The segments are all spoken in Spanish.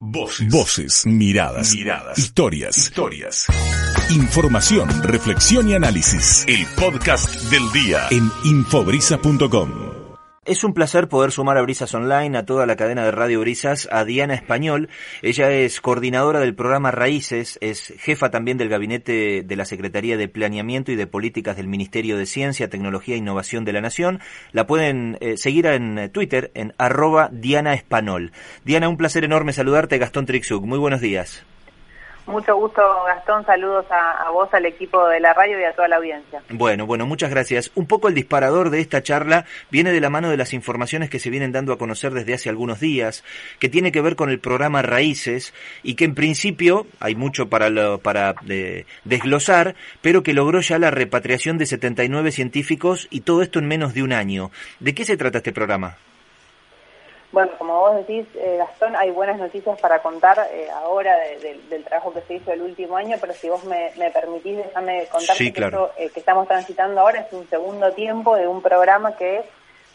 Voces. Voces, miradas, miradas, historias, historias. Información, reflexión y análisis. El podcast del día en infobrisa.com. Es un placer poder sumar a Brisas Online, a toda la cadena de Radio Brisas, a Diana Español. Ella es coordinadora del programa Raíces, es jefa también del gabinete de la Secretaría de Planeamiento y de Políticas del Ministerio de Ciencia, Tecnología e Innovación de la Nación. La pueden eh, seguir en Twitter en arroba Diana Español. Diana, un placer enorme saludarte, Gastón Trixuk. Muy buenos días. Mucho gusto, Gastón. Saludos a, vos, al equipo de la radio y a toda la audiencia. Bueno, bueno, muchas gracias. Un poco el disparador de esta charla viene de la mano de las informaciones que se vienen dando a conocer desde hace algunos días, que tiene que ver con el programa Raíces y que en principio hay mucho para, lo, para eh, desglosar, pero que logró ya la repatriación de 79 científicos y todo esto en menos de un año. ¿De qué se trata este programa? Bueno, como vos decís, eh, Gastón, hay buenas noticias para contar eh, ahora del trabajo que se hizo el último año, pero si vos me, permitís, déjame contar que esto eh, que estamos transitando ahora es un segundo tiempo de un programa que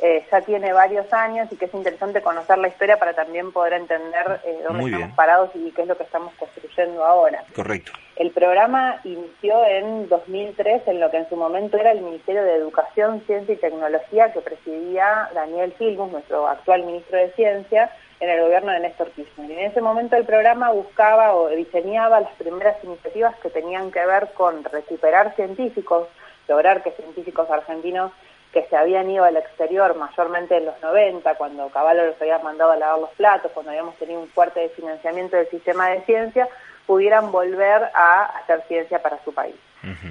eh, ya tiene varios años y que es interesante conocer la historia para también poder entender eh, dónde estamos parados y qué es lo que estamos construyendo ahora. Correcto. El programa inició en 2003 en lo que en su momento era el Ministerio de Educación, Ciencia y Tecnología que presidía Daniel Filmus, nuestro actual ministro de Ciencia, en el gobierno de Néstor Kirchner. Y en ese momento el programa buscaba o diseñaba las primeras iniciativas que tenían que ver con recuperar científicos, lograr que científicos argentinos que se habían ido al exterior mayormente en los 90, cuando Caballo los había mandado a lavar los platos, cuando habíamos tenido un fuerte financiamiento del sistema de ciencia, pudieran volver a hacer ciencia para su país.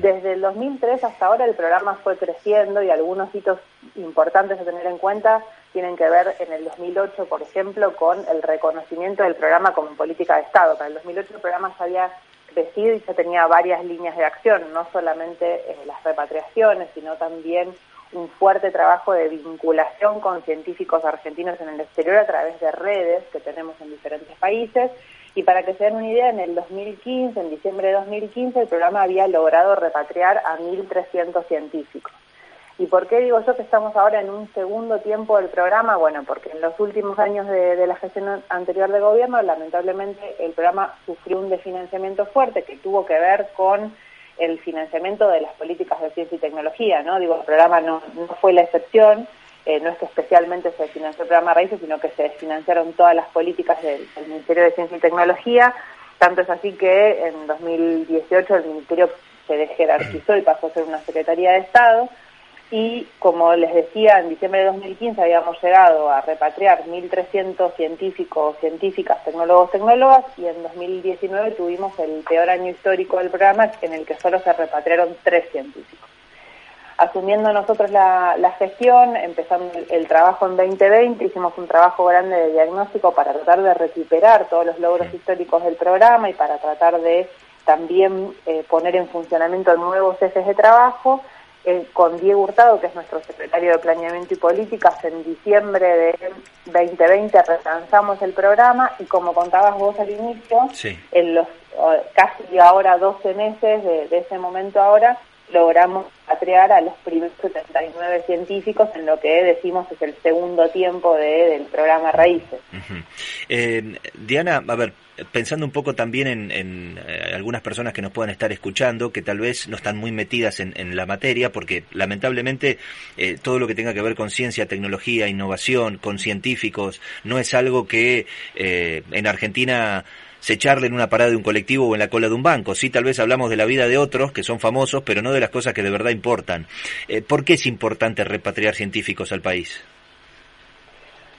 Desde el 2003 hasta ahora el programa fue creciendo y algunos hitos importantes a tener en cuenta tienen que ver en el 2008, por ejemplo, con el reconocimiento del programa como política de Estado. Para el 2008 el programa ya había crecido y ya tenía varias líneas de acción, no solamente eh, las repatriaciones, sino también un fuerte trabajo de vinculación con científicos argentinos en el exterior a través de redes que tenemos en diferentes países. Y para que se den una idea, en el 2015, en diciembre de 2015, el programa había logrado repatriar a 1.300 científicos. ¿Y por qué digo yo que estamos ahora en un segundo tiempo del programa? Bueno, porque en los últimos años de, de la gestión anterior de gobierno, lamentablemente, el programa sufrió un desfinanciamiento fuerte que tuvo que ver con el financiamiento de las políticas de ciencia y tecnología, ¿no? Digo, el programa no, no fue la excepción, eh, no es que especialmente se financió el programa Raíces, sino que se desfinanciaron todas las políticas del, Ministerio de Ciencia y Tecnología, tanto es así que en 2018 el Ministerio se desjerarquizó y pasó a ser una Secretaría de Estado, y como les decía, en diciembre de 2015 habíamos llegado a repatriar 1.300 científicos, científicas, tecnólogos, tecnólogas y en 2019 tuvimos el peor año histórico del programa en el que solo se repatriaron tres científicos. Asumiendo nosotros la, gestión, empezando el, trabajo en 2020, hicimos un trabajo grande de diagnóstico para tratar de recuperar todos los logros históricos del programa y para tratar de también eh, poner en funcionamiento nuevos ejes de trabajo eh, con Diego Hurtado, que es nuestro secretario de Planeamiento y Políticas, en diciembre de 2020 relanzamos el programa y como contabas vos al inicio, en los casi ahora 12 meses de, de ese momento ahora, logramos patriar a los primeros 79 científicos en lo que decimos es el segundo tiempo de, del programa Raíces. Eh, Diana, a ver, pensando un poco también en, eh, algunas personas que nos puedan estar escuchando, que tal vez no están muy metidas en, la materia, porque lamentablemente eh, todo lo que tenga que ver con ciencia, tecnología, innovación, con científicos, no es algo que en Argentina se charle en una parada de un colectivo o en la cola de un banco. Sí, tal vez hablamos de la vida de otros que son famosos, pero no de las cosas que de verdad importan. Eh, ¿Por qué es importante repatriar científicos al país?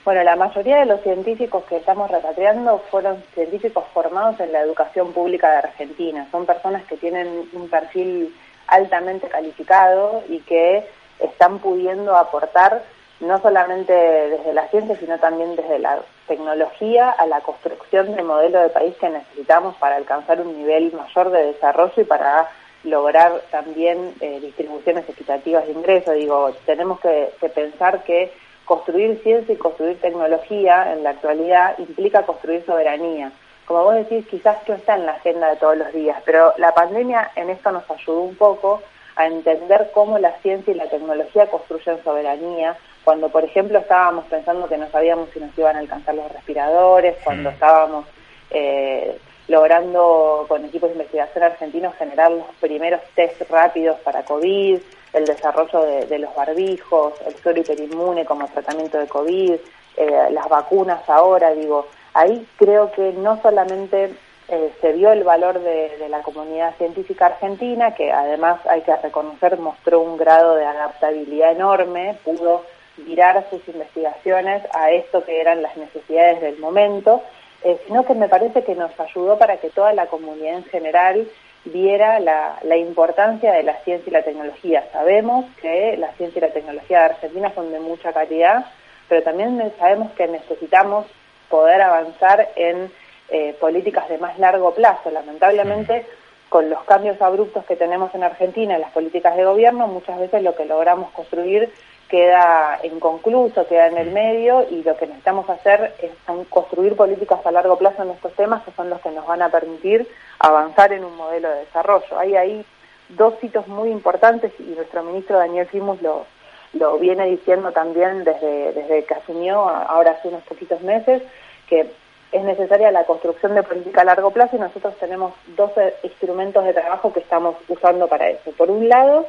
Bueno, la mayoría de los científicos que estamos repatriando fueron científicos formados en la educación pública de Argentina. Son personas que tienen un perfil altamente calificado y que están pudiendo aportar no solamente desde la ciencia, sino también desde la tecnología a la construcción del modelo de país que necesitamos para alcanzar un nivel mayor de desarrollo y para lograr también eh, distribuciones equitativas de ingresos. Digo, tenemos que, pensar que construir ciencia y construir tecnología en la actualidad implica construir soberanía. Como vos decís, quizás no está en la agenda de todos los días, pero la pandemia en esto nos ayudó un poco a entender cómo la ciencia y la tecnología construyen soberanía, cuando por ejemplo estábamos pensando que no sabíamos si nos iban a alcanzar los respiradores, cuando estábamos eh, logrando con equipos de investigación argentinos generar los primeros test rápidos para COVID, el desarrollo de, los barbijos, el suero hiperinmune como tratamiento de COVID, eh, las vacunas ahora, digo, ahí creo que no solamente eh, se vio el valor de, de, la comunidad científica argentina, que además hay que reconocer mostró un grado de adaptabilidad enorme, pudo virar sus investigaciones a esto que eran las necesidades del momento, eh, sino que me parece que nos ayudó para que toda la comunidad en general viera la, la, importancia de la ciencia y la tecnología. Sabemos que la ciencia y la tecnología de Argentina son de mucha calidad, pero también sabemos que necesitamos poder avanzar en eh, políticas de más largo plazo. Lamentablemente, con los cambios abruptos que tenemos en Argentina en las políticas de gobierno, muchas veces lo que logramos construir queda inconcluso, queda en el medio y lo que necesitamos hacer es construir políticas a largo plazo en estos temas que son los que nos van a permitir avanzar en un modelo de desarrollo. Hay ahí dos hitos muy importantes y nuestro ministro Daniel Fimus lo, lo viene diciendo también desde, desde que asumió, ahora hace unos poquitos meses, que es necesaria la construcción de política a largo plazo y nosotros tenemos dos instrumentos de trabajo que estamos usando para eso. Por un lado,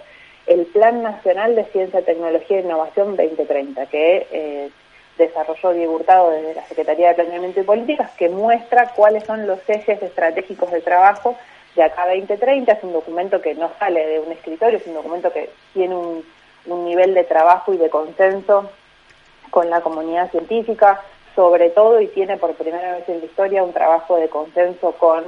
el Plan Nacional de Ciencia, Tecnología e Innovación 2030, que eh, desarrolló Diego Hurtado desde la Secretaría de Planeamiento y Políticas, que muestra cuáles son los ejes estratégicos de trabajo de acá 2030. Es un documento que no sale de un escritorio, es un documento que tiene un, un nivel de trabajo y de consenso con la comunidad científica, sobre todo, y tiene por primera vez en la historia un trabajo de consenso con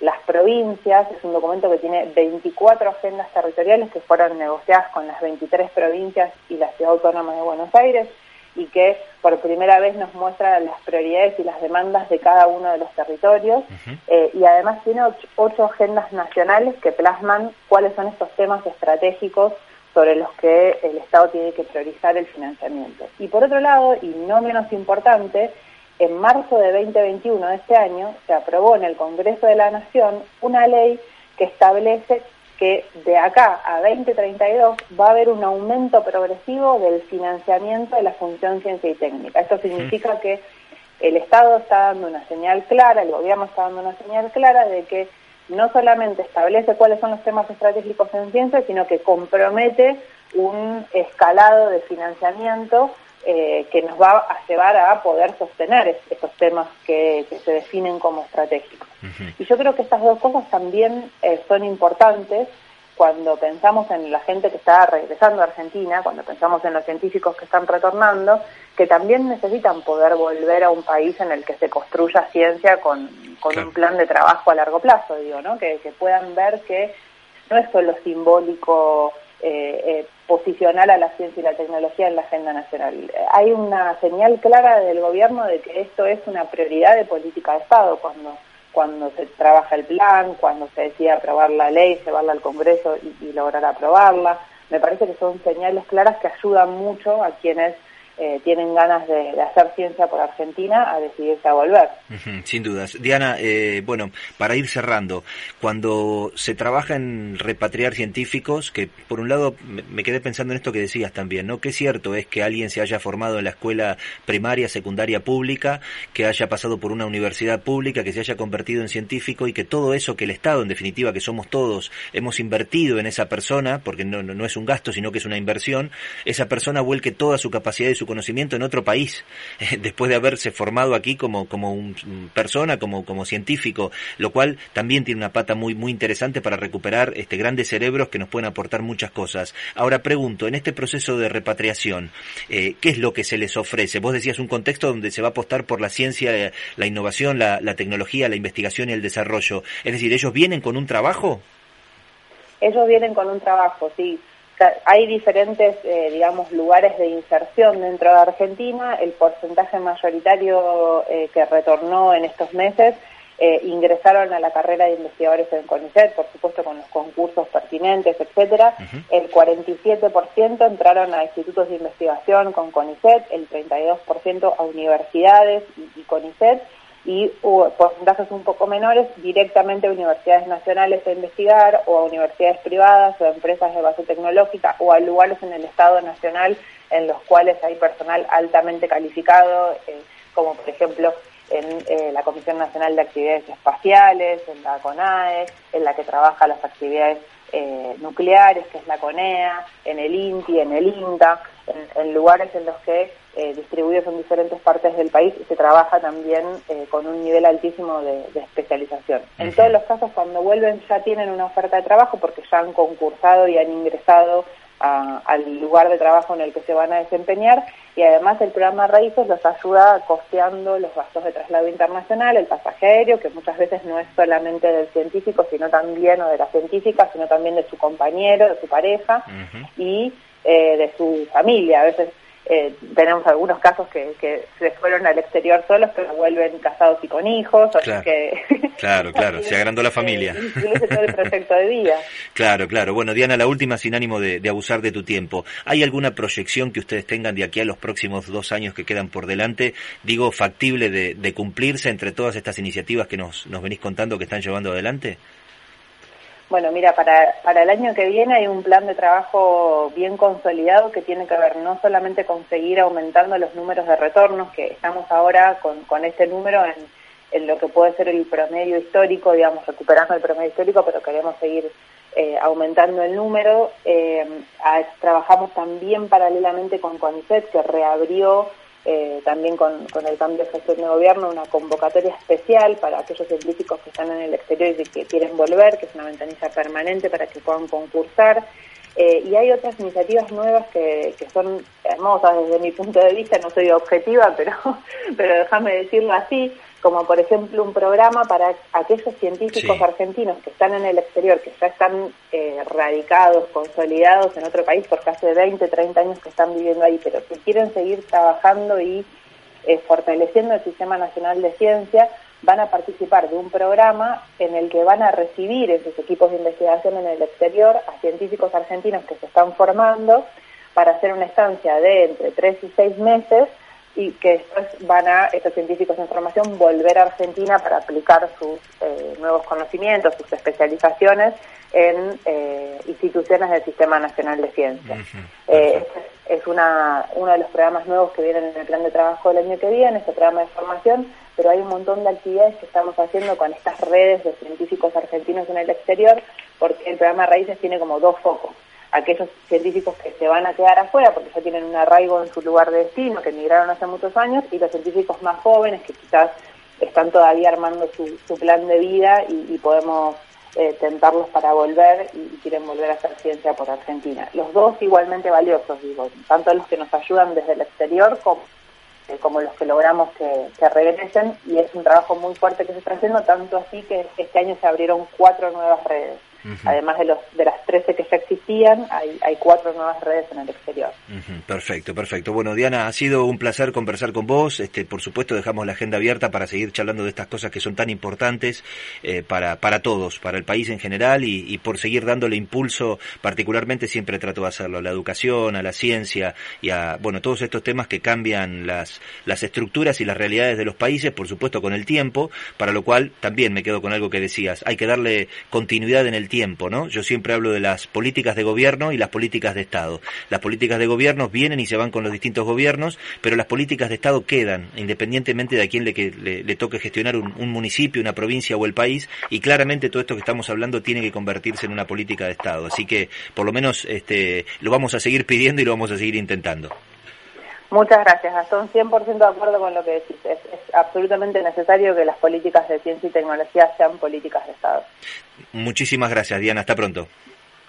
las provincias, es un documento que tiene 24 agendas territoriales que fueron negociadas con las 23 provincias y la Ciudad Autónoma de Buenos Aires y que por primera vez nos muestra las prioridades y las demandas de cada uno de los territorios. Eh, y además tiene ocho, agendas nacionales que plasman cuáles son estos temas estratégicos sobre los que el Estado tiene que priorizar el financiamiento. Y por otro lado, y no menos importante, en marzo de 2021 de este año se aprobó en el Congreso de la Nación una ley que establece que de acá a 2032 va a haber un aumento progresivo del financiamiento de la función ciencia y técnica. Esto significa que el Estado está dando una señal clara, el gobierno está dando una señal clara de que no solamente establece cuáles son los temas estratégicos en ciencia, sino que compromete un escalado de financiamiento eh, que nos va a llevar a poder sostener estos temas que, se definen como estratégicos. Y yo creo que estas dos cosas también eh, son importantes cuando pensamos en la gente que está regresando a Argentina, cuando pensamos en los científicos que están retornando, que también necesitan poder volver a un país en el que se construya ciencia con, un plan de trabajo a largo plazo, digo, ¿no? Que, que puedan ver que no es solo simbólico eh, eh, posicionar a la ciencia y la tecnología en la agenda nacional. Hay una señal clara del gobierno de que esto es una prioridad de política de Estado cuando cuando se trabaja el plan, cuando se decide aprobar la ley, llevarla al Congreso y, y lograr aprobarla. Me parece que son señales claras que ayudan mucho a quienes eh, tienen ganas de, hacer ciencia por Argentina a decidirse a volver. sin dudas. Diana, eh, bueno, para ir cerrando, cuando se trabaja en repatriar científicos, que por un lado me quedé pensando en esto que decías también, ¿no? Que cierto es que alguien se haya formado en la escuela primaria, secundaria pública, que haya pasado por una universidad pública, que se haya convertido en científico y que todo eso que el Estado, en definitiva, que somos todos, hemos invertido en esa persona, porque no, no, no es un gasto, sino que es una inversión, esa persona vuelque toda su capacidad y su conocimiento en otro país, después de haberse formado aquí como, como un, persona, como, como científico, lo cual también tiene una pata muy, muy interesante para recuperar este, grandes cerebros que nos pueden aportar muchas cosas. Ahora pregunto, en este proceso de repatriación, eh, ¿qué es lo que se les ofrece? Vos decías un contexto donde se va a apostar por la ciencia, la innovación, la, la tecnología, la investigación y el desarrollo. Es decir, ¿ellos vienen con un trabajo? Ellos vienen con un trabajo, sí hay diferentes, eh, digamos, lugares de inserción dentro de Argentina. El porcentaje mayoritario eh, que retornó en estos meses eh, ingresaron a la carrera de investigadores en CONICET, por supuesto con los concursos pertinentes, etcétera. El 47% entraron a institutos de investigación con CONICET, el 32% a universidades y, y CONICET y porcentajes un poco menores directamente a universidades nacionales a investigar o a universidades privadas o a empresas de base tecnológica o a lugares en el Estado Nacional en los cuales hay personal altamente calificado, eh, como por ejemplo en eh, la Comisión Nacional de Actividades Espaciales, en la CONAE, en la que trabaja las actividades eh, nucleares, que es la CONEA, en el INTI, en el INTA, en, lugares en los que eh, distribuidos en diferentes partes del país se trabaja también eh, con un nivel altísimo de, especialización. En todos los casos, cuando vuelven ya tienen una oferta de trabajo porque ya han concursado y han ingresado al lugar de trabajo en el que se van a desempeñar y además el programa Raíces los ayuda costeando los gastos de traslado internacional, el pasaje aéreo, que muchas veces no es solamente del científico, sino también, o de la científica, sino también de su compañero, de su pareja y eh, de su familia. A veces eh, tenemos algunos casos que, que, se fueron al exterior solos, pero vuelven casados y con hijos. Claro, que, claro, claro, se agrandó la familia. todo el proyecto de vida. Claro, claro. Bueno, Diana, la última, sin ánimo de, abusar de tu tiempo. ¿Hay alguna proyección que ustedes tengan de aquí a los próximos dos años que quedan por delante, digo, factible de, de cumplirse entre todas estas iniciativas que nos, nos venís contando que están llevando adelante? Bueno, mira, para, para el año que viene hay un plan de trabajo bien consolidado que tiene que ver no solamente con seguir aumentando los números de retornos, que estamos ahora con, con este número en, en lo que puede ser el promedio histórico, digamos, recuperando el promedio histórico, pero queremos seguir eh, aumentando el número. Eh, trabajamos también paralelamente con CONICET, que reabrió eh, también con, el cambio de gestión de gobierno, una convocatoria especial para aquellos científicos que están en el exterior y que quieren volver, que es una ventanilla permanente para que puedan concursar. Eh, y hay otras iniciativas nuevas que, que, son hermosas desde mi punto de vista, no soy objetiva, pero, pero déjame decirlo así, como por ejemplo un programa para aquellos científicos argentinos que están en el exterior, que ya están eh, radicados, consolidados en otro país por casi 20, 30 años que están viviendo ahí, pero que quieren seguir trabajando y eh, fortaleciendo el Sistema Nacional de Ciencia, van a participar de un programa en el que van a recibir en sus equipos de investigación en el exterior a científicos argentinos que se están formando para hacer una estancia de entre 3 y 6 meses y que después van a estos científicos en formación volver a Argentina para aplicar sus eh, nuevos conocimientos, sus especializaciones en eh, instituciones del Sistema Nacional de Ciencia. Eh, este es una, uno de los programas nuevos que vienen en el plan de trabajo del año que viene, este programa de formación, pero hay un montón de actividades que estamos haciendo con estas redes de científicos argentinos en el exterior, porque el programa Raíces tiene como dos focos aquellos científicos que se van a quedar afuera porque ya tienen un arraigo en su lugar de destino, que emigraron hace muchos años, y los científicos más jóvenes que quizás están todavía armando su, plan de vida y, podemos eh, tentarlos para volver y, quieren volver a hacer ciencia por Argentina. Los dos igualmente valiosos, digo, tanto los que nos ayudan desde el exterior como, eh, como los que logramos que, que regresen, y es un trabajo muy fuerte que se está haciendo, tanto así que este año se abrieron cuatro nuevas redes. Además de, los, de las 13 que ya existían, hay, hay cuatro nuevas redes en el exterior. Perfecto, perfecto. Bueno, Diana, ha sido un placer conversar con vos. Este, por supuesto, dejamos la agenda abierta para seguir charlando de estas cosas que son tan importantes eh, para, para todos, para el país en general y, por seguir dándole impulso, particularmente siempre trato de hacerlo, a la educación, a la ciencia y a, bueno, todos estos temas que cambian las, las estructuras y las realidades de los países, por supuesto, con el tiempo, para lo cual también me quedo con algo que decías, hay que darle continuidad en el tiempo, ¿no? Yo siempre hablo de las políticas de gobierno y las políticas de Estado. Las políticas de gobierno vienen y se van con los distintos gobiernos, pero las políticas de Estado quedan, independientemente de a quién le, le, toque gestionar un, municipio, una provincia o el país, y claramente todo esto que estamos hablando tiene que convertirse en una política de Estado. Así que, por lo menos, este, lo vamos a seguir pidiendo y lo vamos a seguir intentando. Muchas gracias, Gastón. 100% de acuerdo con lo que decís. Es, absolutamente necesario que las políticas de ciencia y tecnología sean políticas de Estado. Muchísimas gracias, Diana. Hasta pronto.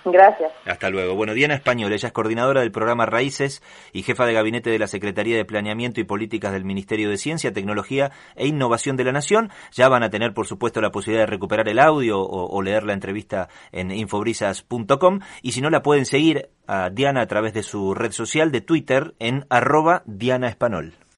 Gracias. Hasta luego. Bueno, Diana Español, ella es coordinadora del programa Raíces y jefa de gabinete de la Secretaría de Planeamiento y Políticas del Ministerio de Ciencia, Tecnología e Innovación de la Nación. Ya van a tener, por supuesto, la posibilidad de recuperar el audio o, leer la entrevista en infobrisas.com y si no, la pueden seguir a Diana a través de su red social de Twitter en arroba Diana Espanol.